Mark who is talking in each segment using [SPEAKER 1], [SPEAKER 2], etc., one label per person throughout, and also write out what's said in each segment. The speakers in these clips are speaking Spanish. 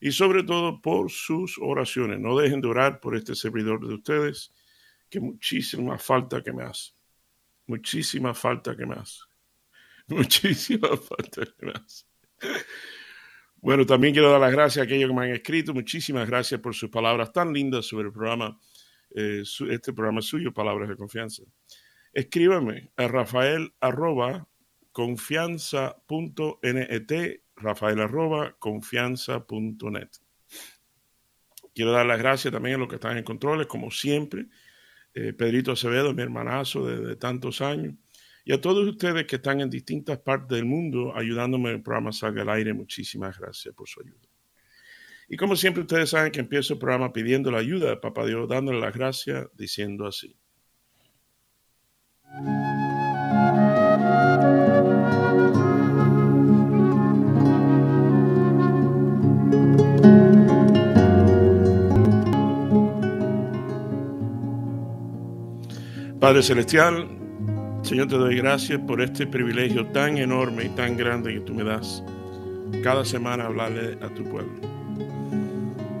[SPEAKER 1] y sobre todo por sus oraciones. No dejen de orar por este servidor de ustedes, que muchísima falta que me hace. Muchísima falta que me hace. Muchísima falta que me hace. Bueno, también quiero dar las gracias a aquellos que me han escrito. Muchísimas gracias por sus palabras tan lindas sobre el programa, eh, este programa suyo, Palabras de Confianza escríbame a rafael arroba confianza.net, rafael arroba confianza.net. Quiero dar las gracias también a los que están en controles, como siempre, eh, Pedrito Acevedo, mi hermanazo de, tantos años, y a todos ustedes que están en distintas partes del mundo ayudándome en el programa Salga al Aire. Muchísimas gracias por su ayuda. Y como siempre, ustedes saben que empiezo el programa pidiendo la ayuda de Papá Dios, dándole las gracias, diciendo así. Padre Celestial, Señor, te doy gracias por este privilegio tan enorme y tan grande que tú me das cada semana hablarle a tu pueblo.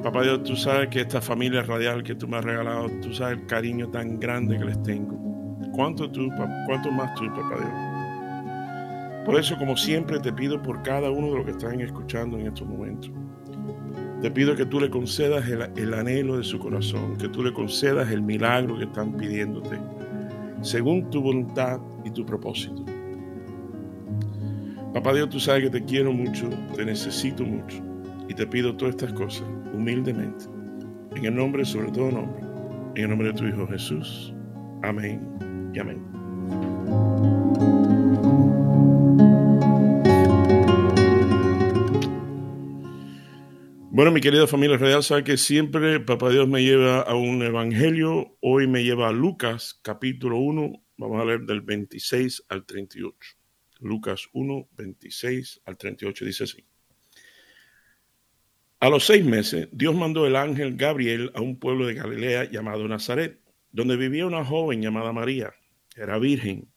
[SPEAKER 1] Papá Dios, tú sabes que esta familia radial que tú me has regalado, tú sabes el cariño tan grande que les tengo. ¿Cuánto, tú, cuánto más tú, papá Dios? Por eso, como siempre, te pido por cada uno de los que están escuchando en estos momentos. Te pido que tú le concedas el, el anhelo de su corazón, que tú le concedas el milagro que están pidiéndote, según tu voluntad y tu propósito. Papá Dios, tú sabes que te quiero mucho, te necesito mucho y te pido todas estas cosas humildemente, en el nombre, sobre todo nombre, en el nombre de tu Hijo Jesús. Amén amén. Bueno, mi querida familia real, sabe que siempre Papá Dios me lleva a un evangelio. Hoy me lleva a Lucas, capítulo 1. Vamos a leer del 26 al 38. Lucas 1, 26 al 38 dice así. A los seis meses, Dios mandó el ángel Gabriel a un pueblo de Galilea llamado Nazaret, donde vivía una joven llamada María era virgen,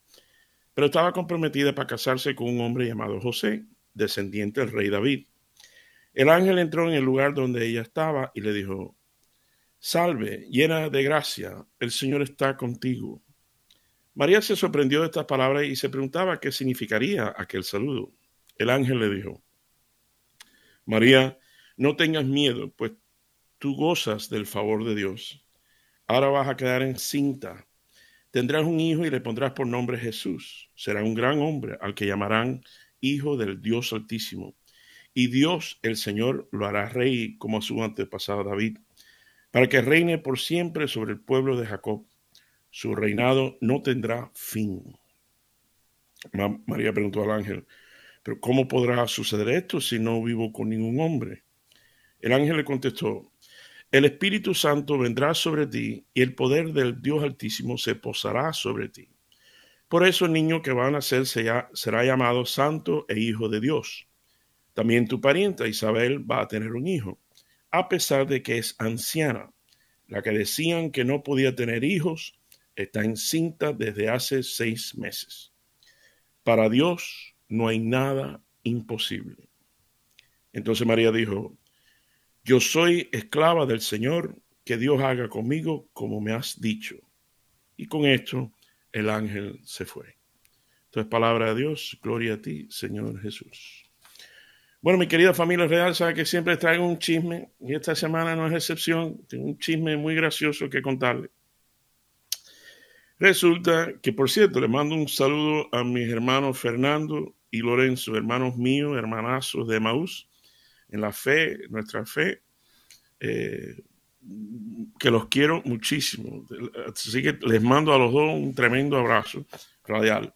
[SPEAKER 1] pero estaba comprometida para casarse con un hombre llamado José, descendiente del rey David. El ángel entró en el lugar donde ella estaba y le dijo, Salve, llena de gracia, el Señor está contigo. María se sorprendió de estas palabras y se preguntaba qué significaría aquel saludo. El ángel le dijo, María, no tengas miedo, pues tú gozas del favor de Dios. Ahora vas a quedar encinta Tendrás un hijo y le pondrás por nombre Jesús. Será un gran hombre al que llamarán Hijo del Dios Altísimo. Y Dios, el Señor, lo hará rey como a su antepasado David, para que reine por siempre sobre el pueblo de Jacob. Su reinado no tendrá fin. María preguntó al ángel, pero ¿cómo podrá suceder esto si no vivo con ningún hombre? El ángel le contestó, el Espíritu Santo vendrá sobre ti y el poder del Dios Altísimo se posará sobre ti. Por eso el niño que va a nacer será llamado Santo e Hijo de Dios. También tu parienta Isabel va a tener un hijo, a pesar de que es anciana. La que decían que no podía tener hijos está encinta desde hace seis meses. Para Dios no hay nada imposible. Entonces María dijo, yo soy esclava del Señor, que Dios haga conmigo como me has dicho. Y con esto el ángel se fue. Entonces, palabra de Dios, gloria a ti, Señor Jesús. Bueno, mi querida familia real, sabe que siempre traigo un chisme y esta semana no es excepción. Tengo un chisme muy gracioso que contarle. Resulta que, por cierto, le mando un saludo a mis hermanos Fernando y Lorenzo, hermanos míos, hermanazos de Maús en la fe, nuestra fe, eh, que los quiero muchísimo. Así que les mando a los dos un tremendo abrazo radial.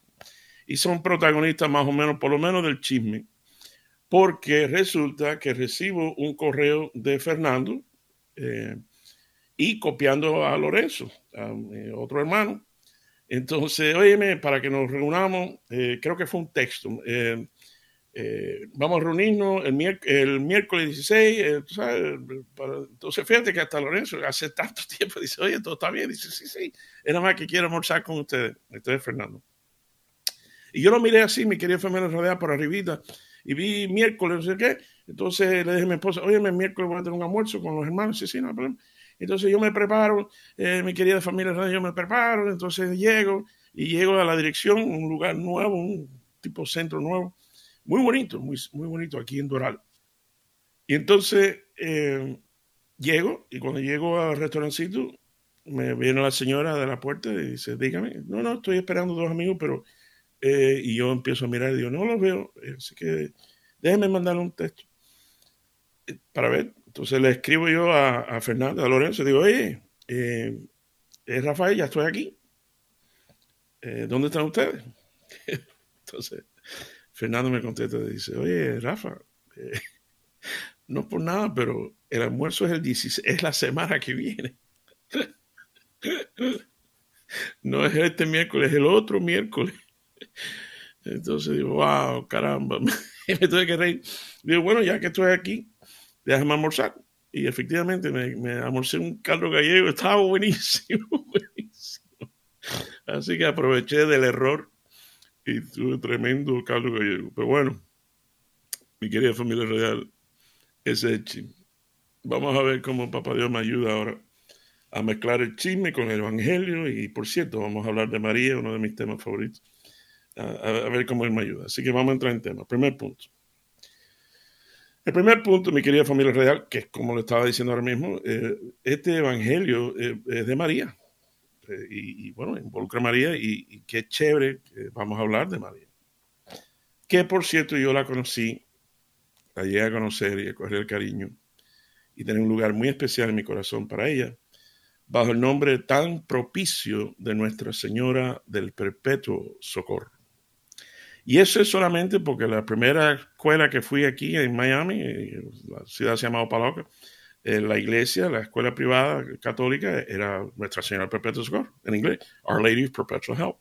[SPEAKER 1] Y son protagonistas más o menos, por lo menos del chisme, porque resulta que recibo un correo de Fernando y copiando a Lorenzo, a otro hermano. Entonces, óyeme, para que nos reunamos, creo que fue un texto. Eh, vamos a reunirnos el, el miércoles 16, eh, entonces fíjate que hasta Lorenzo hace tanto tiempo dice, oye, todo está bien, dice, sí, sí, es nada más que quiero almorzar con ustedes, ustedes Fernando. Y yo lo miré así, mi querida familia rodeada por arribita, y vi miércoles, no sé qué, entonces le dije a mi esposa, oye, el miércoles voy a tener un almuerzo con los hermanos, sí, sí, no hay problema. Entonces yo me preparo, eh, mi querida familia yo me preparo, entonces llego, y llego a la dirección, un lugar nuevo, un tipo centro nuevo, muy bonito, muy, muy bonito aquí en Doral. Y entonces eh, llego y cuando llego al restaurancito me viene la señora de la puerta y dice, dígame, no, no, estoy esperando dos amigos, pero... Eh, y yo empiezo a mirar y digo, no los veo, así que déjeme mandarle un texto eh, para ver. Entonces le escribo yo a, Fernando, a Lorenzo, digo, oye, eh, Rafael, ya estoy aquí. ¿Dónde están ustedes? Entonces Fernando me contesta y dice, oye, Rafa, eh, no por nada, pero el almuerzo es el 16, es la semana que viene. no es este miércoles, es el otro miércoles. Entonces digo, wow, caramba, me tuve que reír. Digo, bueno, ya que estoy aquí, déjame almorzar. Y efectivamente me, me almorcé un caldo gallego, estaba buenísimo, buenísimo. Así que aproveché del error y tuve tremendo caldo gallego. Pero bueno, mi querida familia real, ese es el Vamos a ver cómo Papá Dios me ayuda ahora a mezclar el chisme con el Evangelio. Y por cierto, vamos a hablar de María, uno de mis temas favoritos. A, ver cómo Él me ayuda. Así que vamos a entrar en tema. Primer punto. El primer punto, mi querida familia real, que es como le estaba diciendo ahora mismo, eh, este Evangelio eh, es de María. Este, y, bueno, involucra a María y, qué chévere que vamos a hablar de María. Que por cierto yo la conocí, la llegué a conocer y a coger el cariño y tener un lugar muy especial en mi corazón para ella, bajo el nombre tan propicio de Nuestra Señora del Perpetuo Socorro. Y eso es solamente porque la primera escuela que fui aquí en Miami, la ciudad se llamaba Paloca, la iglesia, la escuela privada católica, era Nuestra Señora Perpetuo Socorro, en inglés, Our Lady of Perpetual Help.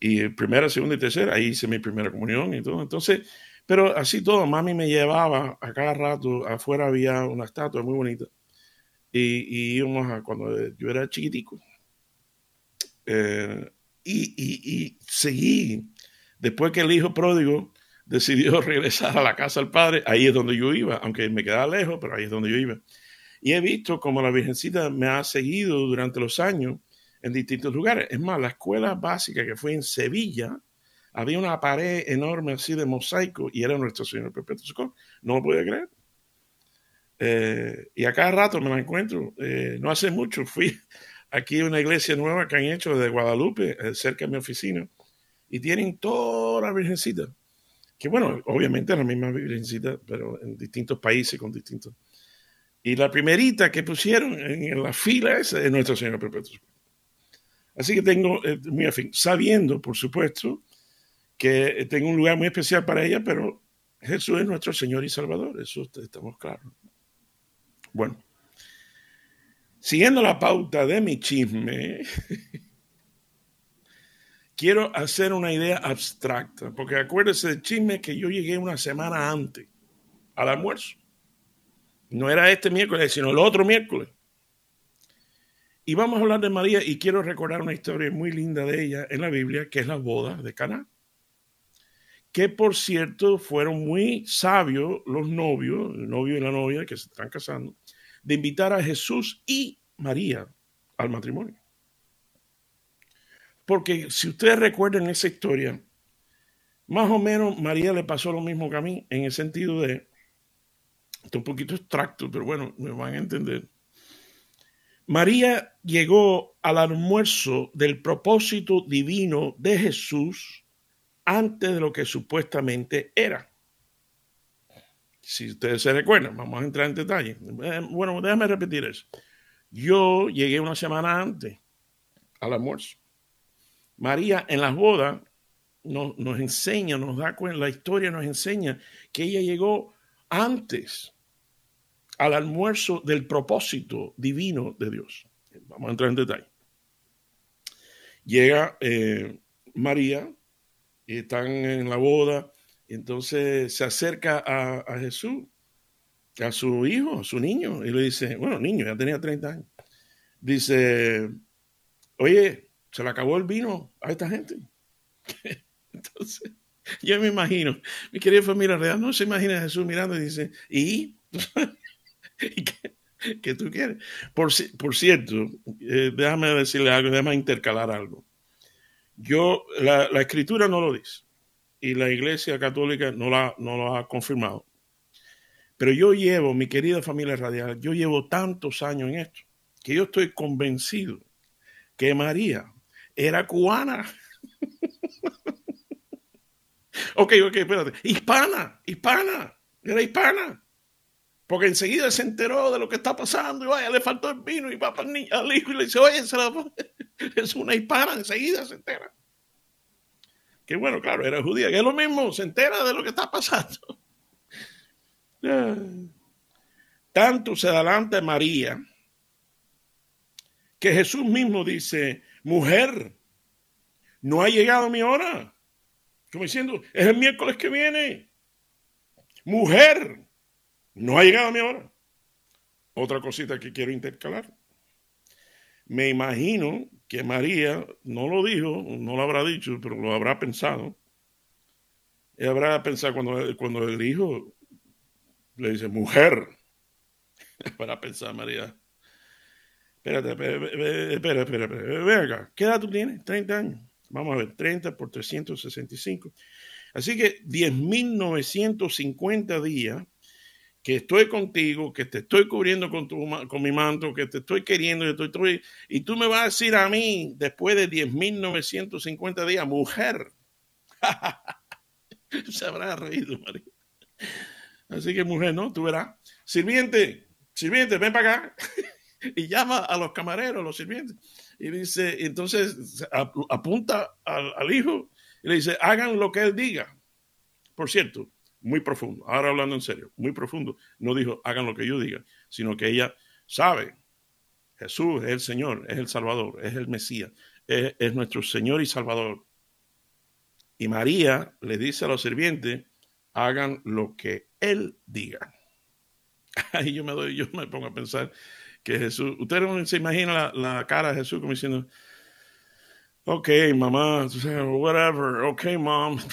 [SPEAKER 1] Y primera, segunda y tercera, ahí hice mi primera comunión y todo. Entonces, pero así todo, mami me llevaba a cada rato, afuera había una estatua muy bonita. Y, y íbamos a cuando yo era chiquitico. Eh, y, y, y seguí, después que el hijo pródigo decidió regresar a la casa del padre, ahí es donde yo iba, aunque me quedaba lejos, pero ahí es donde yo iba. Y he visto como la Virgencita me ha seguido durante los años en distintos lugares. Es más, la escuela básica que fue en Sevilla, había una pared enorme así de mosaico y era nuestro Señor Perpetuo Socorro. No lo podía creer. Eh, y a cada rato me la encuentro. Eh, no hace mucho fui aquí a una iglesia nueva que han hecho de Guadalupe, eh, cerca de mi oficina, y tienen toda la Virgencita que bueno, obviamente es la misma virgencita, pero en distintos países con distintos. Y la primerita que pusieron en, la fila es Nuestro Señor Perpetuo. Así que tengo eh, muy sabiendo, por supuesto, que tengo un lugar muy especial para ella, pero Jesús es nuestro Señor y Salvador, eso estamos claros. Bueno, siguiendo la pauta de mi chisme, quiero hacer una idea abstracta, porque acuérdese del chisme que yo llegué una semana antes al almuerzo. No era este miércoles, sino el otro miércoles. Y vamos a hablar de María y quiero recordar una historia muy linda de ella en la Biblia, que es la boda de Caná. Que por cierto fueron muy sabios los novios, el novio y la novia que se están casando, de invitar a Jesús y María al matrimonio. Porque si ustedes recuerdan esa historia, más o menos María le pasó lo mismo que a mí, en el sentido de, está un poquito extracto, pero bueno, me van a entender. María llegó al almuerzo del propósito divino de Jesús antes de lo que supuestamente era. Si ustedes se recuerdan, vamos a entrar en detalle. Eh, bueno, déjame repetir eso. Yo llegué una semana antes al almuerzo. María en las bodas nos, nos enseña, nos da cuenta, la historia nos enseña que ella llegó antes al almuerzo del propósito divino de Dios. Vamos a entrar en detalle. Llega eh, María están en la boda, entonces se acerca a, a, Jesús, a su hijo, a su niño, y le dice, bueno, niño, ya tenía 30 años. Dice, oye, se le acabó el vino a esta gente. entonces, yo me imagino, mi querida familia real, no se imagina a Jesús mirando y dice, ¿y? qué, tú quieres? Por, cierto, eh, déjame decirle algo, déjame intercalar algo. Yo, la, escritura no lo dice y la iglesia católica no, la, no lo ha confirmado. Pero yo llevo, mi querida familia radial, yo llevo tantos años en esto que yo estoy convencido que María era cubana. ok, ok, espérate. Hispana, hispana, era hispana. Porque enseguida se enteró de lo que está pasando y vaya, le faltó el vino y va para el al hijo y le dice, oye, es una hispana, enseguida se entera. Que bueno, claro, era judía, que es lo mismo, se entera de lo que está pasando. Tanto se adelanta María que Jesús mismo dice, mujer, no ha llegado mi hora. Como diciendo, es el miércoles que viene. Mujer, no ha llegado mi hora. Otra cosita que quiero intercalar. Me imagino que María no lo dijo, no lo habrá dicho, pero lo habrá pensado. Ella habrá pensado cuando, cuando el hijo le dice, mujer, para pensar María. Espérate, espera, espera, espera, espera, ve acá. ¿Qué edad tú tienes? 30 años. Vamos a ver, 30 por 365. Así que 10.950 días que estoy contigo, que te estoy cubriendo con, tu, con mi manto, que te estoy queriendo, y, estoy, y tú me vas a decir a mí, después de 10.950 días, mujer. Se habrá reído, María. Así que, mujer, ¿no? Tú verás. Sirviente, sirviente, ven para acá. y llama a los camareros, los sirvientes. Y dice, entonces apunta al, hijo y le dice, hagan lo que él diga. Por cierto, muy profundo. Ahora hablando en serio, muy profundo. No dijo, hagan lo que yo diga, sino que ella sabe, Jesús es el Señor, es el Salvador, es el Mesías, es, nuestro Señor y Salvador. Y María le dice a los sirvientes, hagan lo que Él diga. Ahí yo me doy, yo me pongo a pensar que Jesús, ustedes se imaginan la, la cara de Jesús como diciendo, ok, mamá, whatever, ok, mom.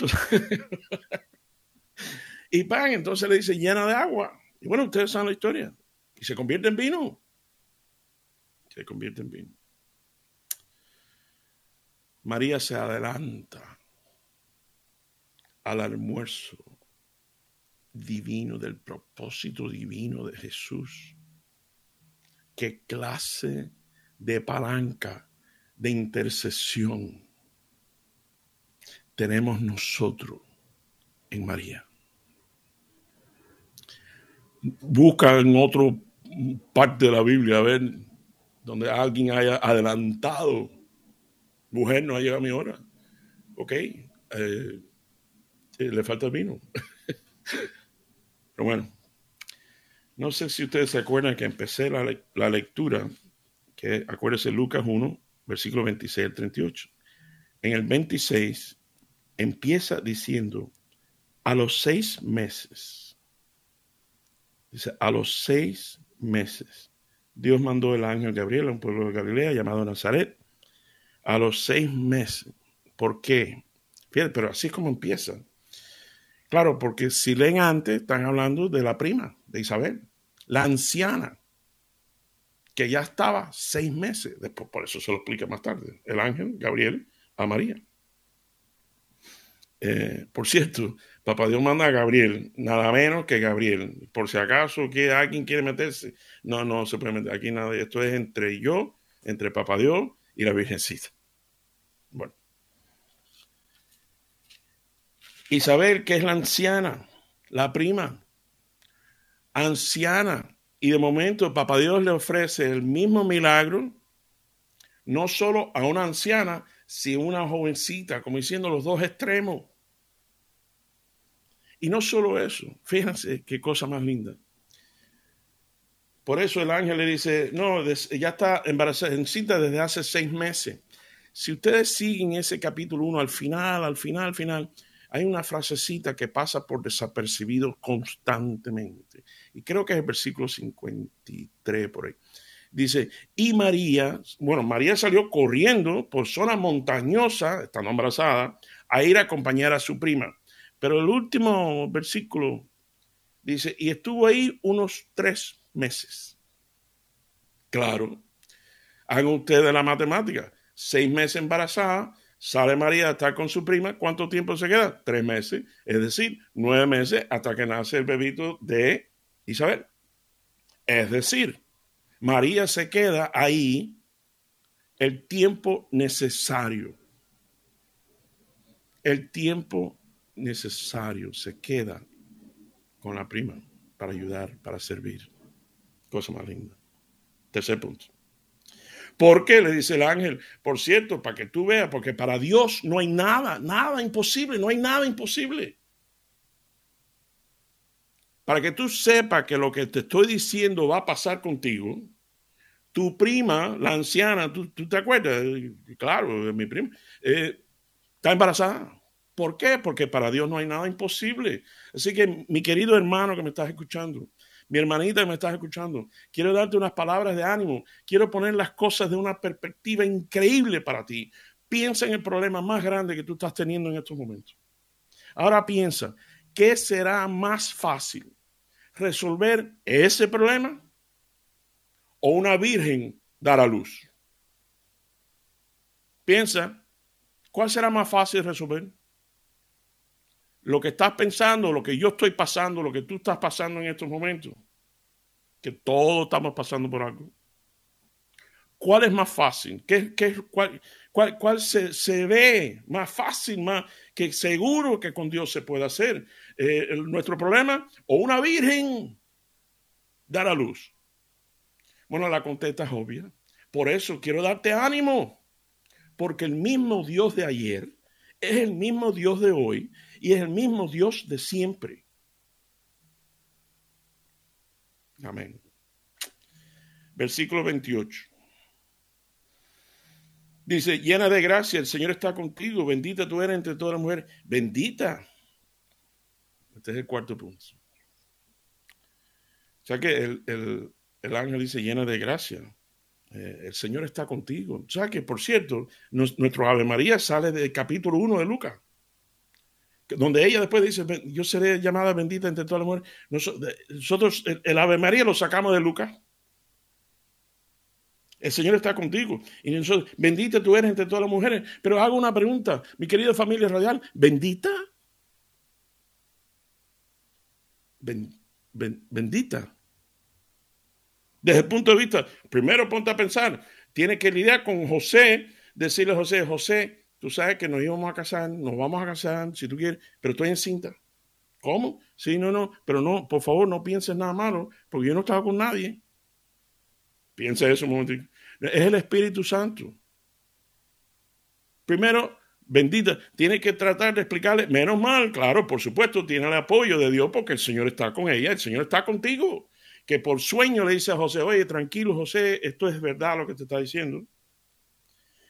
[SPEAKER 1] Y pan, entonces le dice llena de agua. Y bueno, ustedes saben la historia. Y se convierte en vino. Se convierte en vino. María se adelanta al almuerzo divino, del propósito divino de Jesús. Qué clase de palanca de intercesión tenemos nosotros en María busca en otro parte de la Biblia, a ver, donde alguien haya adelantado. Mujer, no ha llegado mi hora. Ok, eh, eh, le falta vino. Pero bueno, no sé si ustedes se acuerdan que empecé la, la lectura, que acuérdense Lucas 1, versículo 26 al 38. En el 26 empieza diciendo, a los seis meses Dice, a los seis meses, Dios mandó el ángel Gabriel a un pueblo de Galilea llamado Nazaret. A los seis meses. ¿Por qué? Pero así es como empieza. Claro, porque si leen antes, están hablando de la prima de Isabel, la anciana, que ya estaba seis meses. Después, por eso se lo explica más tarde. El ángel Gabriel a María. Eh, por cierto, Papá Dios manda a Gabriel, nada menos que Gabriel. Por si acaso alguien quiere meterse, no, no se puede meter aquí nada. Esto es entre yo, entre Papá Dios y la Virgencita. Bueno. Isabel, que es la anciana, la prima, anciana. Y de momento Papá Dios le ofrece el mismo milagro, no solo a una anciana, sino a una jovencita, como diciendo los dos extremos. Y no solo eso, fíjense qué cosa más linda. Por eso el ángel le dice, no, ya está embarazada, en cinta desde hace seis meses. Si ustedes siguen ese capítulo 1 al final, al final, al final, hay una frasecita que pasa por desapercibido constantemente. Y creo que es el versículo 53 por ahí. Dice, y María, bueno, María salió corriendo por zona montañosa, estando embarazada, a ir a acompañar a su prima. Pero el último versículo dice, y estuvo ahí unos tres meses. Claro, hagan ustedes la matemática. Seis meses embarazada, sale María a estar con su prima. ¿Cuánto tiempo se queda? Tres meses. Es decir, nueve meses hasta que nace el bebito de Isabel. Es decir, María se queda ahí el tiempo necesario. El tiempo necesario se queda con la prima para ayudar, para servir. Cosa más linda. Tercer punto. ¿Por qué? Le dice el ángel. Por cierto, para que tú veas, porque para Dios no hay nada, nada imposible, no hay nada imposible. Para que tú sepas que lo que te estoy diciendo va a pasar contigo, tu prima, la anciana, tú, te acuerdas, claro, mi prima, eh, está embarazada. ¿Por qué? Porque para Dios no hay nada imposible. Así que, mi querido hermano que me estás escuchando, mi hermanita que me estás escuchando, quiero darte unas palabras de ánimo, quiero poner las cosas de una perspectiva increíble para ti. Piensa en el problema más grande que tú estás teniendo en estos momentos. Ahora piensa, ¿qué será más fácil? ¿Resolver ese problema o una virgen dar a luz? Piensa, ¿cuál será más fácil resolver? lo que estás pensando, lo que yo estoy pasando, lo que tú estás pasando en estos momentos, que todos estamos pasando por algo. ¿Cuál es más fácil? ¿Qué, qué, cuál, cuál, se, ve más fácil, más que seguro que con Dios se puede hacer? Eh, ¿Nuestro problema o una virgen dar a luz? Bueno, la contesta es obvia. Por eso quiero darte ánimo, porque el mismo Dios de ayer es el mismo Dios de hoy y es el mismo Dios de siempre. Amén. Versículo 28. Dice, llena de gracia, el Señor está contigo, bendita tú eres entre todas las mujeres, bendita. Este es el cuarto punto. O sea que el, ángel dice, llena de gracia, eh, el Señor está contigo. O sea que, por cierto, nuestro Ave María sale del capítulo 1 de Lucas donde ella después dice, yo seré llamada bendita entre todas las mujeres. Nosotros, el, Ave María lo sacamos de Lucas. El Señor está contigo. Y nosotros, bendita tú eres entre todas las mujeres. Pero hago una pregunta, mi querida familia radial, ¿bendita? bendita. Desde el punto de vista, primero ponte a pensar, tiene que lidiar con José, decirle a José, José, tú sabes que nos íbamos a casar, nos vamos a casar, si tú quieres, pero estoy encinta. ¿Cómo? Sí, no, no, pero no, por favor, no pienses nada malo, porque yo no estaba con nadie. Piensa eso un momentito. Es el Espíritu Santo. Primero, bendita, tiene que tratar de explicarle, menos mal, claro, por supuesto, tiene el apoyo de Dios porque el Señor está con ella, el Señor está contigo. Que por sueño le dice a José, oye, tranquilo, José, esto es verdad lo que te está diciendo.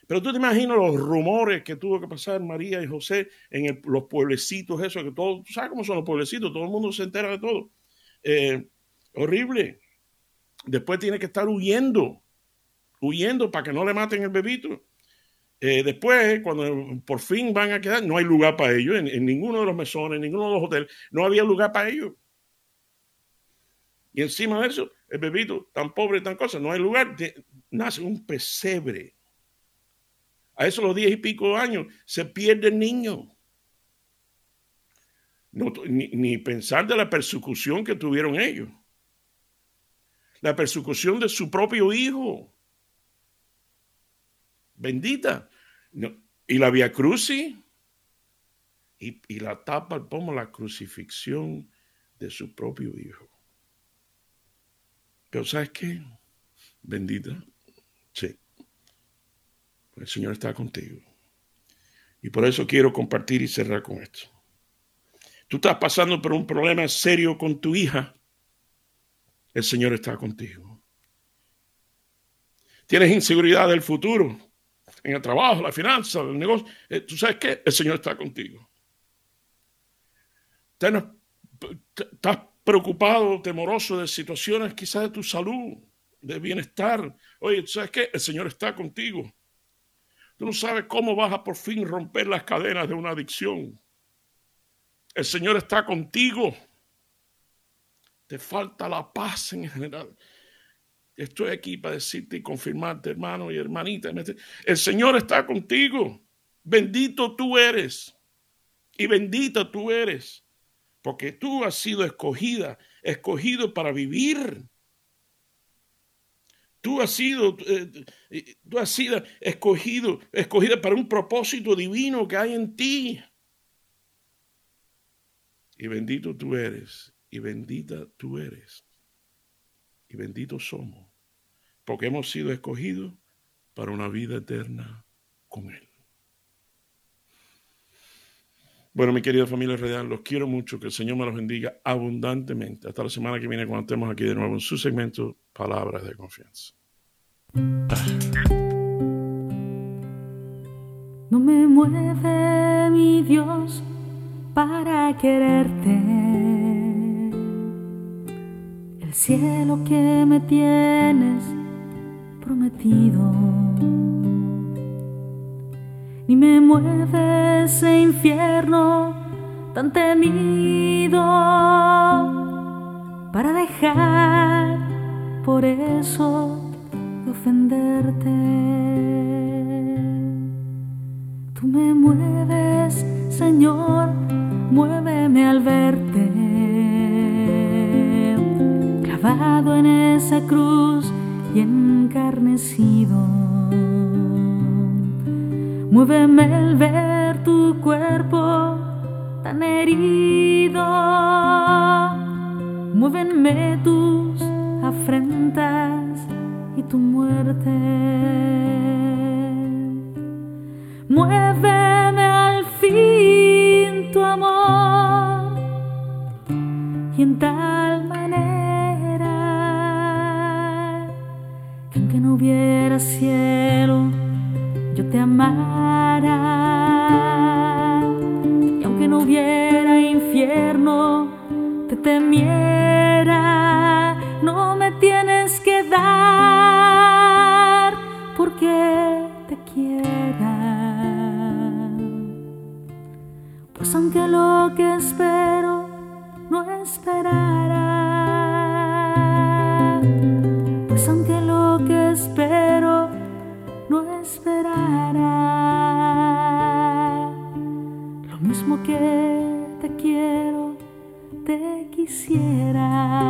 [SPEAKER 1] Pero tú te imaginas los rumores que tuvo que pasar María y José en los pueblecitos, eso, que todo, tú sabes cómo son los pueblecitos, todo el mundo se entera de todo. Eh, horrible. Después tiene que estar huyendo, huyendo para que no le maten el bebito. Eh, después, cuando por fin van a quedar, no hay lugar para ellos en, ninguno de los mesones, en ninguno de los hoteles, no había lugar para ellos. Y encima de eso, el bebito tan pobre, tan cosa, no hay lugar, nace un pesebre a esos los diez y pico años, se pierde el niño. ni, pensar de la persecución que tuvieron ellos. La persecución de su propio hijo. Bendita. y la vía cruci. Y, la tapa como la crucifixión de su propio hijo. Pero ¿sabes qué? Bendita. Sí. El Señor está contigo. Y por eso quiero compartir y cerrar con esto. Tú estás pasando por un problema serio con tu hija. el Señor está contigo. Tienes inseguridad del futuro, en el trabajo, la finanza, el negocio. Eh, ¿Tú sabes qué? El Señor está contigo. Estás preocupado, temoroso de situaciones quizás de tu salud, de bienestar. Oye, ¿tú sabes qué? El Señor está contigo. Tú no sabes cómo vas a por fin romper las cadenas de una adicción. El Señor está contigo. Te falta la paz en general. Estoy aquí para decirte y confirmarte, hermano y hermanita. El Señor está contigo. Bendito tú eres. Y bendita tú eres. Porque tú has sido escogida, escogido para vivir. Tú has sido, eh, tú has sido escogido, escogida para un propósito divino que hay en ti. Y bendito tú eres, y bendita tú eres, y benditos somos, porque hemos sido escogidos para una vida eterna con Él. Bueno, mi querida familia real, los quiero mucho, que el Señor me los bendiga abundantemente. Hasta la semana que viene cuando estemos aquí de nuevo en su segmento Palabras de Confianza.
[SPEAKER 2] No me mueve mi Dios para quererte. El cielo que me tienes prometido. Ni me mueve ese infierno tan temido para dejar por eso de ofenderte. Tú me mueves, Señor muéveme al verte, en esa cruz y encarnecido. Muéveme al ver tu cuerpo tan herido, muévenme tus afrentas y tu muerte. Muéveme al fin tu amor y en tal no hubiera cielo yo te amara. Y aunque no hubiera infierno te temiera. No me tienes que dar porque te quiera. Pues aunque lo que espero que te quiero, te quisiera.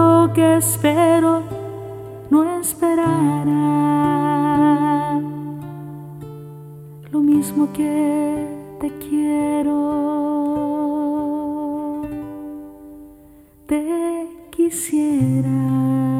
[SPEAKER 2] Lo que espero no esperará, lo mismo que te quiero, te quisiera.